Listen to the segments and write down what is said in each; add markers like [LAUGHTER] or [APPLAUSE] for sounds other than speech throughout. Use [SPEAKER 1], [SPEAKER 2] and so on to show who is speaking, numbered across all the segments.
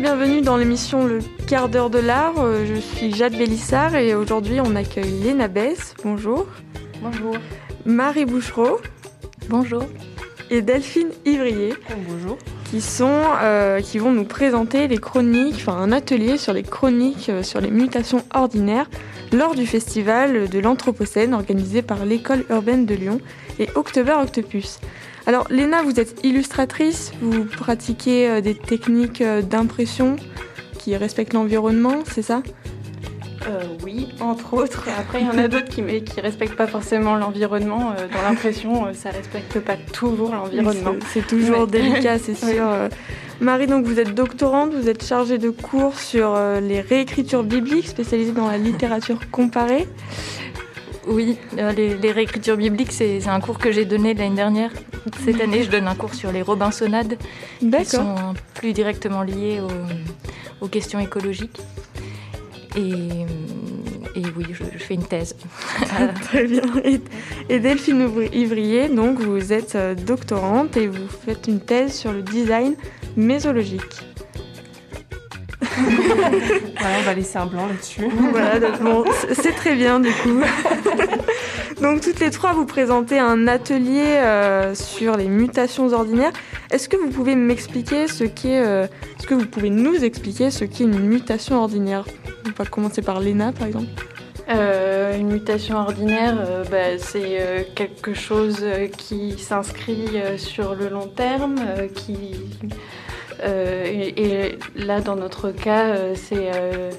[SPEAKER 1] Bienvenue dans l'émission Le quart d'heure de l'art. Euh, je suis Jade Bélissard et aujourd'hui on accueille Léna Bess. Bonjour.
[SPEAKER 2] Bonjour.
[SPEAKER 1] Marie Bouchereau.
[SPEAKER 2] Bonjour.
[SPEAKER 1] Et Delphine Ivrier.
[SPEAKER 3] bonjour.
[SPEAKER 1] Qui, sont, euh, qui vont nous présenter les chroniques, enfin un atelier sur les chroniques euh, sur les mutations ordinaires lors du festival de l'Anthropocène organisé par l'école urbaine de Lyon et October Octopus. Alors Léna, vous êtes illustratrice, vous pratiquez euh, des techniques euh, d'impression qui respectent l'environnement, c'est ça?
[SPEAKER 2] Euh, oui, entre autres. Après, il y en a [LAUGHS] d'autres qui ne respectent pas forcément l'environnement. dans l'impression, ça ne respecte pas toujours l'environnement.
[SPEAKER 1] c'est toujours délicat, c'est [LAUGHS] sûr. Marie, donc vous êtes doctorante, vous êtes chargée de cours sur les réécritures bibliques, spécialisée dans la littérature comparée.
[SPEAKER 2] Oui, euh, les, réécritures bibliques, c'est un cours que j'ai donné l'année dernière. Cette année, je donne un cours sur les Robinsonades, qui sont plus directement liées aux, questions écologiques. Et, oui, je, fais une thèse.
[SPEAKER 1] Très bien. Et, Delphine Ivrier, donc vous êtes euh, doctorante et vous faites une thèse sur le design mésologique.
[SPEAKER 3] Voilà, on va laisser un blanc là-dessus.
[SPEAKER 1] Voilà, c'est très bien du coup. [LAUGHS] donc toutes les trois, vous présentez un atelier euh, sur les mutations ordinaires. Est-ce que vous pouvez m'expliquer ce qu'est, euh, est-ce que vous pouvez nous expliquer ce qu'est une mutation ordinaire? On va commencer par Léna par exemple.
[SPEAKER 2] Euh, une mutation ordinaire, bah, c'est quelque chose qui s'inscrit sur le long terme, qui et, là, dans notre cas, euh, c'est euh,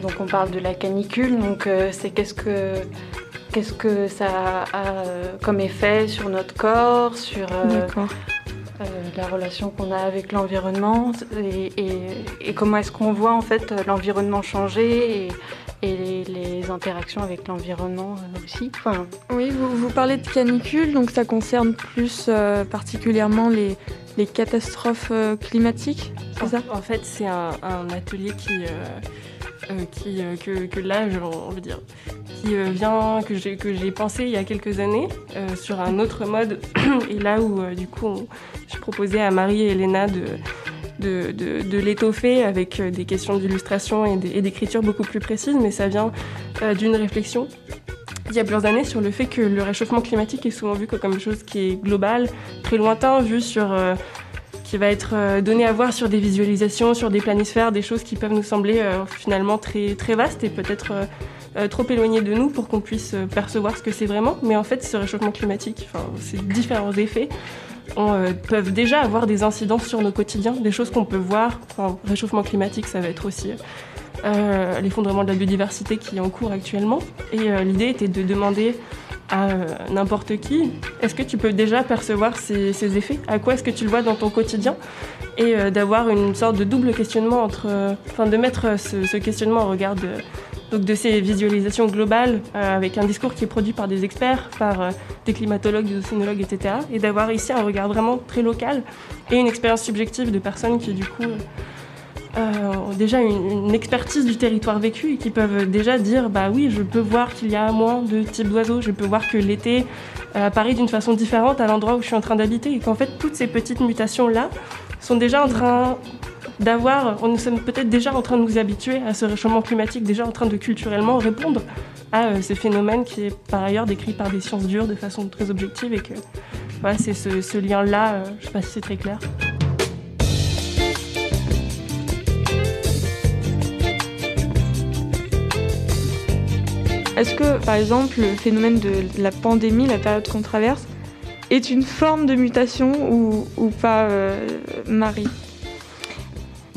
[SPEAKER 2] donc on parle de la canicule. Donc c'est qu'est-ce que qu'est-ce que ça a comme effet sur notre corps, sur la relation qu'on a avec l'environnement et, comment est-ce qu'on voit en fait l'environnement changer et, les, interactions avec l'environnement aussi.
[SPEAKER 1] Oui, vous, vous, parlez de canicule, donc ça concerne plus particulièrement les, les catastrophes euh, climatiques, c'est ça?
[SPEAKER 3] En fait, c'est un, atelier qui, euh, euh, qui que, là, on veut dire, qui vient que j'ai que pensé il y a quelques années sur un autre mode. [CLEARS THROAT] et là où du coup, je proposais à Marie et Elena de de, de, l'étoffer avec des questions d'illustration et d'écriture beaucoup plus précises, mais ça vient d'une réflexion il y a plusieurs années sur le fait que le réchauffement climatique est souvent vu comme quelque chose qui est global, très lointain, vu sur euh, qui va être euh, donné à voir sur des visualisations, sur des planisphères, des choses qui peuvent nous sembler euh, finalement très très vastes et peut-être trop éloignées de nous pour qu'on puisse percevoir ce que c'est vraiment. Mais en fait, ce réchauffement climatique, ces différents effets, peuvent déjà avoir des incidences sur nos quotidiens, des choses qu'on peut voir. Enfin, réchauffement climatique, ça va être aussi euh, l'effondrement de la biodiversité qui est en cours actuellement. Et euh, l'idée était de demander à euh, n'importe qui, est-ce que tu peux déjà percevoir ces, effets? À quoi est-ce que tu le vois dans ton quotidien? Et d'avoir une sorte de double questionnement entre, enfin de mettre ce, questionnement en regard de, donc de ces visualisations globales avec un discours qui est produit par des experts, par des climatologues, des océanologues, etc. Et d'avoir ici un regard vraiment très local et une expérience subjective de personnes qui du coup euh, déjà une, expertise du territoire vécu et qui peuvent déjà dire bah oui, je peux voir qu'il y a moins de types d'oiseaux, je peux voir que l'été euh, apparaît d'une façon différente à l'endroit où je suis en train d'habiter et qu'en fait toutes ces petites mutations là sont déjà en train d'avoir, nous sommes peut-être déjà en train de nous habituer à ce réchauffement climatique, déjà en train de culturellement répondre à euh, ces phénomènes qui est par ailleurs décrit par des sciences dures de façon très objective et que voilà, c'est ce, ce lien-là, je ne sais pas si c'est très clair.
[SPEAKER 1] Est-ce que, par exemple, le phénomène de la pandémie, la période qu'on traverse, est une forme de mutation ou, pas, euh, Marie?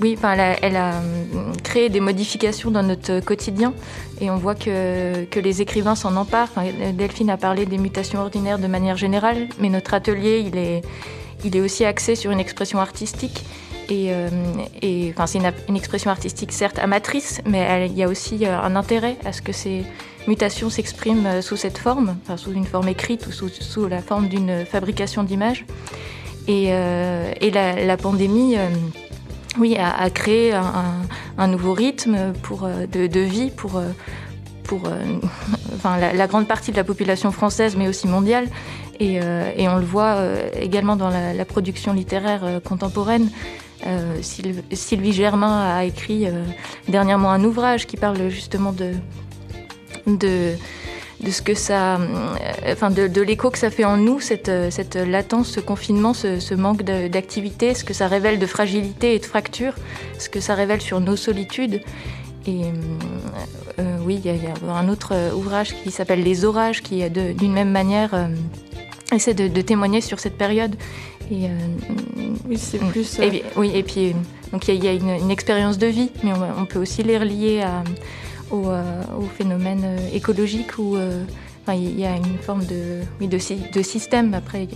[SPEAKER 2] Oui, elle a, hum, créé des modifications dans notre quotidien et on voit que, que les écrivains s'en emparent. Delphine a parlé des mutations ordinaires de manière générale, mais notre atelier, il est, il est aussi axé sur une expression artistique. Et, euh, enfin, c'est une, expression artistique certes amatrice, mais il y a aussi euh, un intérêt à ce que ces mutation s'exprime euh, sous cette forme, sous une forme écrite ou sous, la forme d'une fabrication d'images. Et, euh, la, pandémie, euh, oui, a, créé un, nouveau rythme pour, de, vie pour, pour [LAUGHS] enfin, la, grande partie de la population française, mais aussi mondiale. Et, on le voit également dans la, production littéraire contemporaine. Sylvie Germain a écrit dernièrement un ouvrage qui parle justement de, de de ce que ça, enfin de, l'écho que ça fait en nous, cette, cette latence, ce confinement, ce, manque d'activité, ce que ça révèle de fragilité et de fracture, ce que ça révèle sur nos solitudes. Et oui, il y, a un autre ouvrage qui s'appelle Les orages, qui d'une même manière essaie de, témoigner sur cette période.
[SPEAKER 1] Et, euh, oui, c'est mm. plus.
[SPEAKER 2] Et, oui, et puis donc il y a, une, expérience de vie, mais on, peut aussi les relier à, au, euh, au, phénomène euh, écologique où il y a une forme de, oui, de, de système. Après,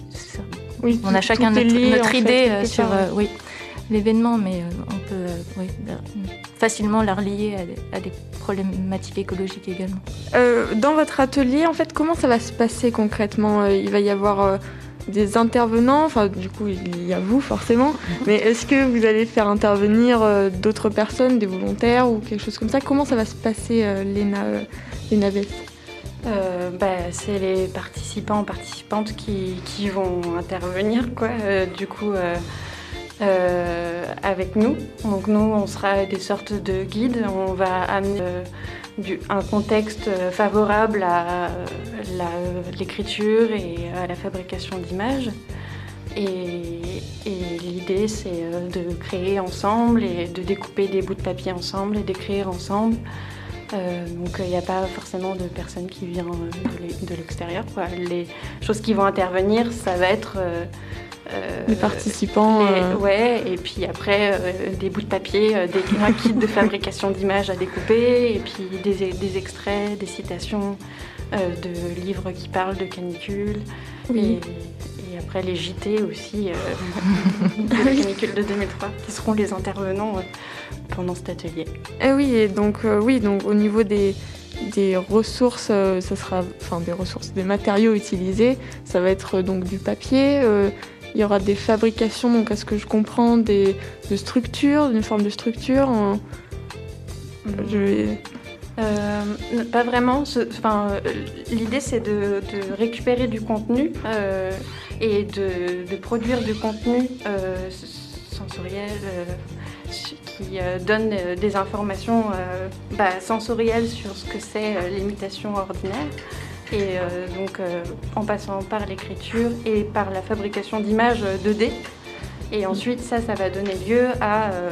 [SPEAKER 1] oui,
[SPEAKER 2] on a chacun notre, notre idée sur oui, l'événement, mais on peut oui, facilement la relier à, des problématiques écologiques également.
[SPEAKER 1] Euh, dans votre atelier, en fait, comment ça va se passer concrètement? Euh, Il va y avoir euh, des intervenants, enfin du coup il y a vous forcément, mais est-ce que vous allez faire intervenir d'autres personnes, des volontaires ou quelque chose comme ça? Comment ça va se passer, Léna, Léna
[SPEAKER 4] bah, c'est les participants, participantes qui, qui vont intervenir. Quoi. du coup, euh, avec nous. Donc nous, on sera des sortes de guides. On va amener euh, un contexte favorable à l'écriture et à la fabrication d'images. Et, l'idée, c'est euh, de créer ensemble et de découper des bouts de papier ensemble et d'écrire ensemble. donc il n'y a pas forcément de personnes qui viennent de l'extérieur. Les choses qui vont intervenir, ça va être
[SPEAKER 1] euh, les participants.
[SPEAKER 4] Euh. Ouais, et puis après euh, des bouts de papier, des, [LAUGHS] un kit de fabrication d'images à découper, et puis des, extraits, des citations de livres qui parlent de canicule. Et, après les JT aussi [LAUGHS] de la canicule de 2003, qui seront les intervenants pendant cet atelier.
[SPEAKER 1] Eh oui, et donc, oui, donc au niveau des, des ressources, ça sera, enfin des ressources, des matériaux utilisés, ça va être donc du papier, il y aura des fabrications, donc à ce que je comprends, des, de structures, d'une forme de structure.
[SPEAKER 4] Je euh, pas vraiment. Enfin, L'idée, c'est de, récupérer du contenu euh, et de, produire du contenu euh, sensoriel qui donne des informations bah, sensorielles sur ce que c'est l'imitation ordinaire. Et euh, donc, euh, en passant par l'écriture et par la fabrication d'images 2D. Et ensuite, ça, ça va donner lieu à euh,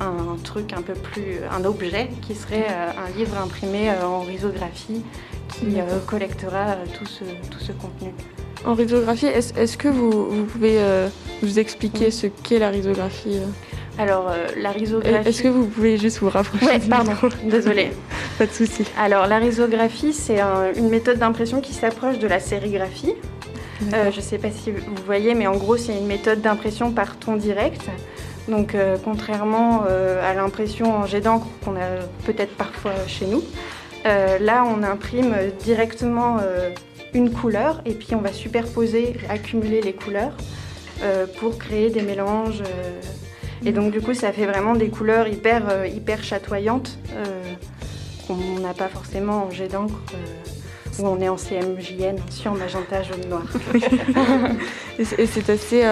[SPEAKER 4] un truc un peu plus, un objet qui serait un livre imprimé en risographie qui collectera tout ce, tout ce contenu.
[SPEAKER 1] En risographie, est-ce que vous, vous pouvez nous expliquer ce qu'est la risographie
[SPEAKER 4] alors, euh, la risographie.
[SPEAKER 1] Est-ce que vous pouvez juste vous rapprocher
[SPEAKER 4] Oui, pardon, [LAUGHS] désolée.
[SPEAKER 1] Pas de souci.
[SPEAKER 4] Alors, la risographie, c'est une méthode d'impression qui s'approche de la sérigraphie. Euh, je ne sais pas si vous voyez, mais en gros, c'est une méthode d'impression par ton direct. Donc, euh, contrairement à l'impression en jet d'encre qu'on a peut-être parfois chez nous, là, on imprime directement une couleur et puis on va superposer, accumuler les couleurs pour créer des mélanges et donc du coup, ça fait vraiment des couleurs hyper, euh, hyper chatoyantes euh, qu'on n'a pas forcément en jet d'encre. Euh, où on est en CMJN, sur magenta, jaune, noir. [LAUGHS]
[SPEAKER 1] et c'est assez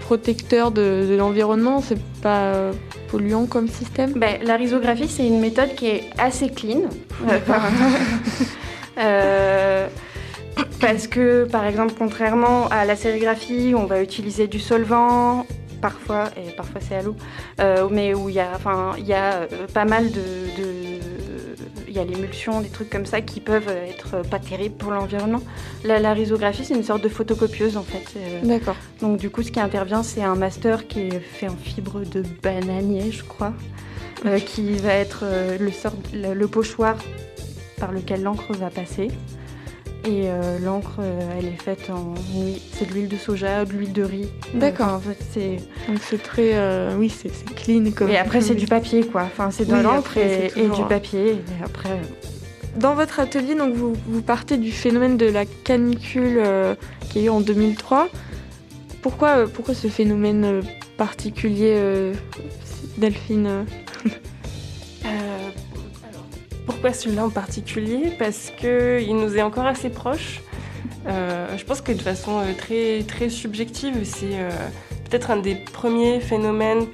[SPEAKER 1] protecteur de, l'environnement, c'est pas polluant comme système?
[SPEAKER 4] Ben, La risographie, c'est une méthode qui est assez clean. [LAUGHS] parce que, par exemple, contrairement à la sérigraphie, on va utiliser du solvant, parfois, et parfois c'est à l'eau, euh, mais où il y a, enfin, il y a euh, pas mal de, il y a l'émulsion, des trucs comme ça qui peuvent être pas terribles pour l'environnement. La, la, risographie, c'est une sorte de photocopieuse en fait.
[SPEAKER 1] Euh, D'accord.
[SPEAKER 4] Donc du coup, ce qui intervient, c'est un master qui est fait en fibre de bananier, je crois, qui va être le, sort, le pochoir par lequel l'encre va passer. Et euh, l'encre, euh, elle est faite en. c'est de l'huile de soja, de l'huile de riz.
[SPEAKER 1] D'accord. en fait, c'est. Donc c'est très. Euh, oui, c'est, clean comme.
[SPEAKER 4] Et après, c'est du papier, quoi. Enfin, c'est de l'encre et, du papier. Et après.
[SPEAKER 1] Dans votre atelier, donc vous, vous, partez du phénomène de la canicule qui a eu en 2003. Pourquoi, pourquoi ce phénomène particulier, Delphine [LAUGHS]
[SPEAKER 3] pourquoi celui-là en particulier? Parce qu'il nous est encore assez proche. Euh, je pense que de façon euh, très, subjective, c'est euh, peut-être un des premiers phénomènes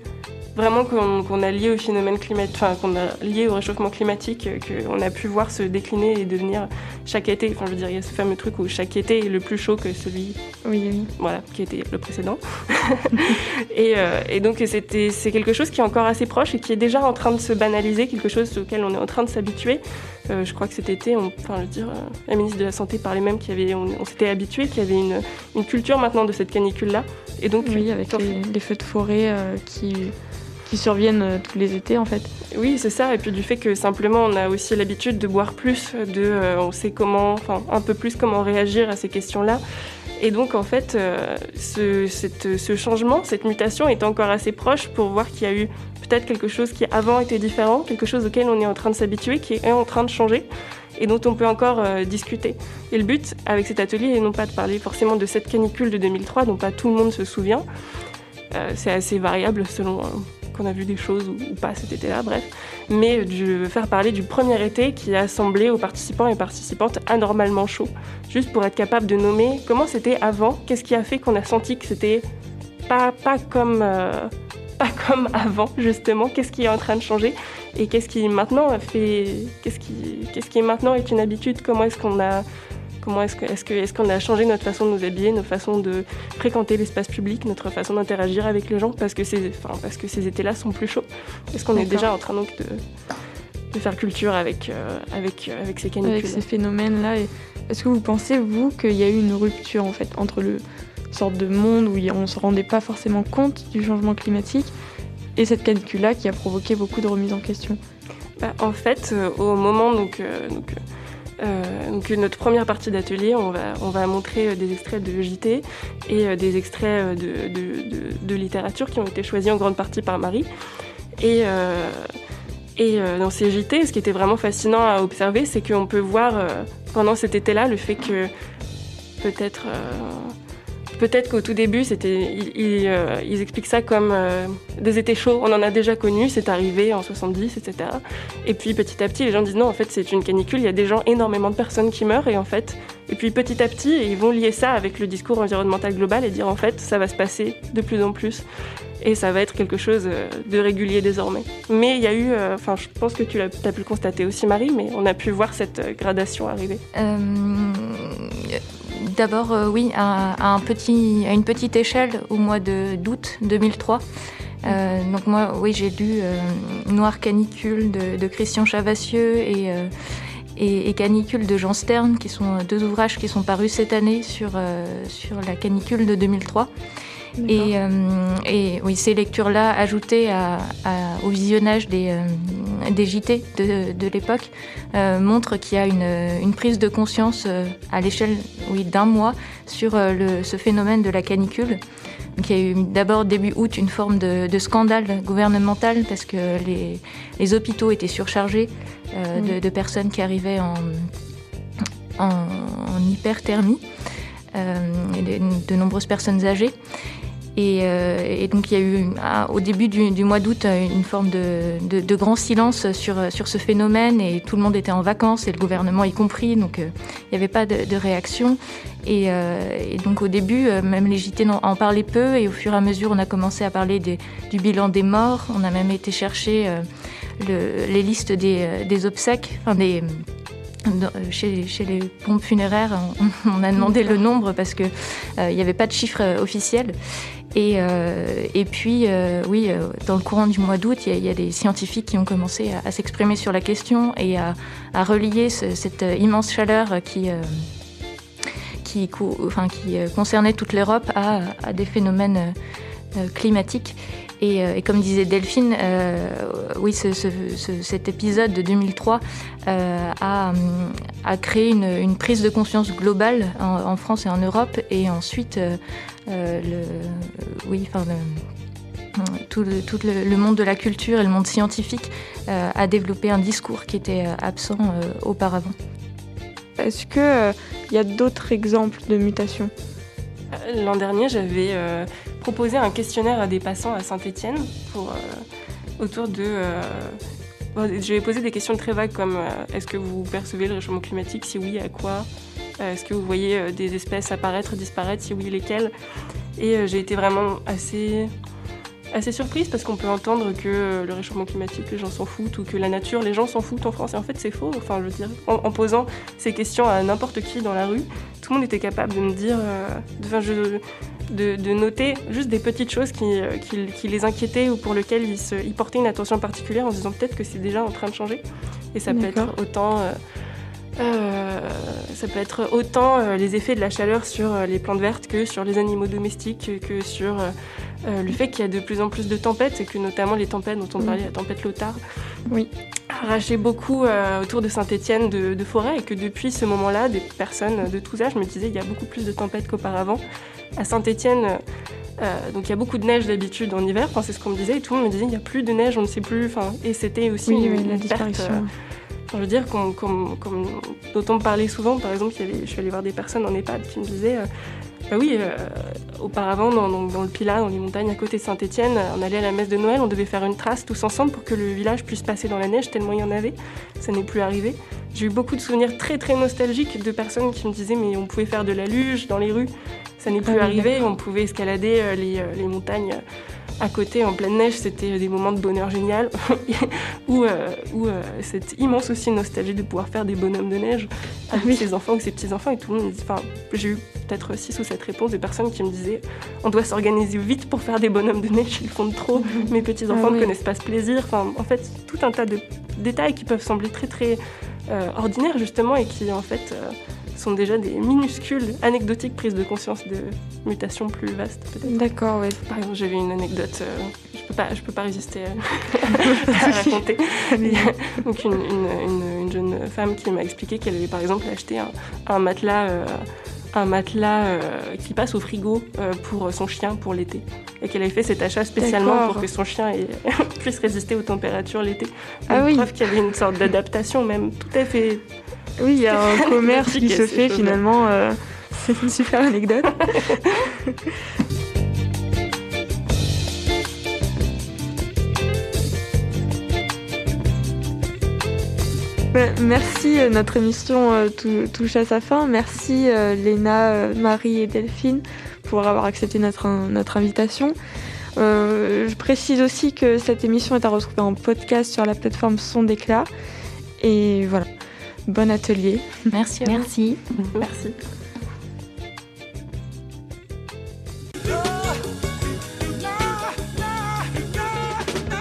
[SPEAKER 3] vraiment qu'on a lié au phénomène climatique, enfin qu'on a lié au réchauffement climatique, euh, qu'on a pu voir se décliner et devenir chaque été. Enfin, je veux dire, il y a ce fameux truc où chaque été est le plus chaud que celui,
[SPEAKER 1] oui, oui.
[SPEAKER 3] voilà, qui était le précédent. [LAUGHS] et, euh, et, donc c'était, c'est quelque chose qui est encore assez proche et qui est déjà en train de se banaliser, quelque chose auquel on est en train de s'habituer. Euh, je crois que cet été, on, enfin, je veux dire, la ministre de la Santé parlait même qu'il y avait, on, s'était habitué, qu'il y avait une, une, culture maintenant de cette canicule-là.
[SPEAKER 1] Et donc, oui, avec les, les, feux de forêt qui qui surviennent euh, tous les étés en fait.
[SPEAKER 3] Oui, c'est ça. Et puis du fait que simplement on a aussi l'habitude de boire plus, de, euh, on sait comment, enfin un peu plus comment réagir à ces questions-là. Et donc en fait, euh, ce, ce, changement, cette mutation est encore assez proche pour voir qu'il y a eu peut-être quelque chose qui avant était différent, quelque chose auquel on est en train de s'habituer, qui est en train de changer et dont on peut encore discuter. Et le but avec cet atelier est non pas de parler forcément de cette canicule de 2003 dont pas tout le monde se souvient. c'est assez variable selon qu'on a vu des choses ou, pas cet été-là, bref. Mais de faire parler du premier été qui a semblé aux participants et participantes anormalement chaud, juste pour être capable de nommer comment c'était avant, qu'est-ce qui a fait qu'on a senti que c'était pas, pas comme... Euh, [LAUGHS] pas comme avant justement, qu'est-ce qui est en train de changer et qu'est-ce qui maintenant fait, qu'est-ce qui, qu'est-ce qui maintenant est une habitude, comment est-ce qu'on a Comment est-ce qu'on est est qu'on a changé notre façon de nous habiller, notre façon de fréquenter l'espace public, notre façon d'interagir avec les gens parce que ces, enfin, parce que ces étés-là sont plus chauds? Est-ce qu'on est déjà en train donc de, de faire culture avec, euh, avec, euh, avec ces canicules.
[SPEAKER 1] Avec ces phénomènes-là. Est-ce que vous pensez, vous, qu'il y a eu une rupture en fait entre le sorte de monde où on ne se rendait pas forcément compte du changement climatique et cette canicule-là qui a provoqué beaucoup de remises en question?
[SPEAKER 3] Bah, En fait, euh, au moment donc, donc euh, donc notre première partie d'atelier, on va, on va montrer euh, des extraits de JT et euh, des extraits de, littérature qui ont été choisis en grande partie par Marie. Et dans ces JT, ce qui était vraiment fascinant à observer, c'est qu'on peut voir pendant cet été-là le fait que peut-être Peut-être qu'au tout début, c'était, ils, euh, expliquent ça comme euh, des étés chauds. On en a déjà connu, c'est arrivé en 70, etc. Et puis petit à petit, les gens disent non, en fait, c'est une canicule. Il y a des gens, énormément de personnes qui meurent, et en fait, et puis petit à petit, ils vont lier ça avec le discours environnemental global et dire en fait, ça va se passer de plus en plus, et ça va être quelque chose euh, de régulier désormais. Mais il y a eu, enfin, je pense que tu as, pu le constater aussi, Marie, mais on a pu voir cette gradation arriver.
[SPEAKER 2] D'abord, euh, oui, à, un petit, à une petite échelle au mois d'août 2003. Euh, donc moi, oui, j'ai lu euh, Noir canicule de, Christian Chavassieux et, et, Canicule de Jean Stern, qui sont deux ouvrages qui sont parus cette année sur, sur la canicule de 2003. Et, et, oui, ces lectures-là, ajoutées au visionnage des, des JT de, l'époque euh, montre qu'il y a une, prise de conscience euh, à l'échelle oui, d'un mois sur euh, ce phénomène de la canicule. Donc, il y a eu d'abord début août une forme de, scandale gouvernemental parce que les, hôpitaux étaient surchargés de, personnes qui arrivaient en, hyperthermie, et de nombreuses personnes âgées. Euh, et, donc il y a eu au début du, mois d'août une forme de, grand silence sur, sur ce phénomène et tout le monde était en vacances et le gouvernement y compris, donc euh, il n'y avait pas de, réaction. Euh, et, donc au début, même les JT en parlaient peu et au fur et à mesure on a commencé à parler du bilan des morts, on a même été chercher les listes des, obsèques, enfin des... Chez, chez, les pompes funéraires, on, [LAUGHS] a demandé le nombre parce qu'il n'y avait pas de chiffre officiel. Et, euh, et puis, euh, oui, euh, dans le courant du mois d'août, il y, a des scientifiques qui ont commencé à, s'exprimer sur la question et à, relier cette immense chaleur qui concernait toute l'Europe à, des phénomènes climatiques. Et, comme disait Delphine, oui, cet épisode de 2003 a, a, créé une, prise de conscience globale en, France et en Europe, et ensuite euh, le, oui, tout, le, monde de la culture et le monde scientifique euh, a développé un discours qui était euh, absent auparavant.
[SPEAKER 1] Est-ce qu'il il y a d'autres exemples de mutations?
[SPEAKER 3] L'an dernier, j'avais proposé un questionnaire à des passants à Saint-Étienne pour autour de. je vais poser des questions très vagues comme est-ce que vous percevez le réchauffement climatique? Si oui, à quoi? Euh, est-ce que vous voyez euh, des espèces apparaître, disparaître? Si oui, lesquelles? Et j'ai été vraiment assez assez surprise parce qu'on peut entendre que le réchauffement climatique, les gens s'en foutent, ou que la nature, les gens s'en foutent en France. Et en fait, c'est faux. Enfin, je veux dire, en, posant ces questions à n'importe qui dans la rue, tout le monde était capable de me dire, euh, de, de, noter juste des petites choses qui, euh, qui, les inquiétaient ou pour lesquelles ils, se, ils, portaient une attention particulière en se disant peut-être que c'est déjà en train de changer. Et ça peut être autant. Euh, euh, ça peut être autant euh, les effets de la chaleur sur euh, les plantes vertes que sur les animaux domestiques, que sur le fait qu'il y a de plus en plus de tempêtes et que notamment les tempêtes dont on parlait, la tempête Lothar,
[SPEAKER 1] oui.
[SPEAKER 3] arrachaient beaucoup autour de Saint-Étienne de, de forêts et que depuis ce moment-là, des personnes de tous âges me disaient il y a beaucoup plus de tempêtes qu'auparavant. À Saint-Étienne, donc il y a beaucoup de neige d'habitude en hiver, enfin, c'est ce qu'on me disait, et tout le monde me disait il n'y a plus de neige, on ne sait plus, enfin, et c'était aussi une,
[SPEAKER 1] la disparition.
[SPEAKER 3] Je veux dire, comme, dont on me parlait souvent, par exemple, je suis allée voir des personnes en EHPAD qui me disaient euh, bah oui, euh, auparavant, dans, dans, le Pilat, dans les montagnes à côté de Saint-Étienne, on allait à la messe de Noël, on devait faire une trace tous ensemble pour que le village puisse passer dans la neige, tellement il y en avait. Ça n'est plus arrivé. J'ai eu beaucoup de souvenirs très très nostalgiques de personnes qui me disaient mais on pouvait faire de la luge dans les rues, ça n'est plus ah arrivé, on pouvait escalader euh, les, les montagnes à côté, en pleine neige, c'était des moments de bonheur génial, [LAUGHS] où, euh, euh, cette immense aussi nostalgie de pouvoir faire des bonhommes de neige avec ses enfants ou ses petits-enfants. Et tout le monde enfin, j'ai eu peut-être six ou sept réponses de personnes qui me disaient on doit s'organiser vite pour faire des bonhommes de neige, ils font de trop, [LAUGHS] mes petits-enfants ah ne connaissent pas ce plaisir. Enfin, en fait, tout un tas de détails qui peuvent sembler très très euh, ordinaires justement et qui en fait sont déjà des minuscules anecdotiques prises de conscience de mutations plus vastes peut-être.
[SPEAKER 1] D'accord, oui.
[SPEAKER 3] Par exemple, j'avais une anecdote, euh, je peux pas, je peux pas résister à, [LAUGHS] raconter. [LAUGHS] Donc une, une, une, jeune femme qui m'a expliqué qu'elle avait par exemple acheté un, un matelas. Euh, un matelas euh, qui passe au frigo pour son chien pour l'été. Et qu'elle avait fait cet achat spécialement pour que son chien [LAUGHS] puisse résister aux températures l'été.
[SPEAKER 1] Ah oui.
[SPEAKER 3] Preuve qu'il y avait une sorte d'adaptation même tout à fait
[SPEAKER 1] oui, il y a un [LAUGHS] commerce qui se fait finalement. Euh, [LAUGHS] c'est une super anecdote. [LAUGHS] Merci, euh, notre émission euh, touche à sa fin. Merci Léna, Marie et Delphine pour avoir accepté notre, notre invitation. je précise aussi que cette émission est à retrouver en podcast sur la plateforme Son d'éclat. Et voilà. Bon atelier.
[SPEAKER 2] Merci.
[SPEAKER 1] Merci.
[SPEAKER 3] Merci.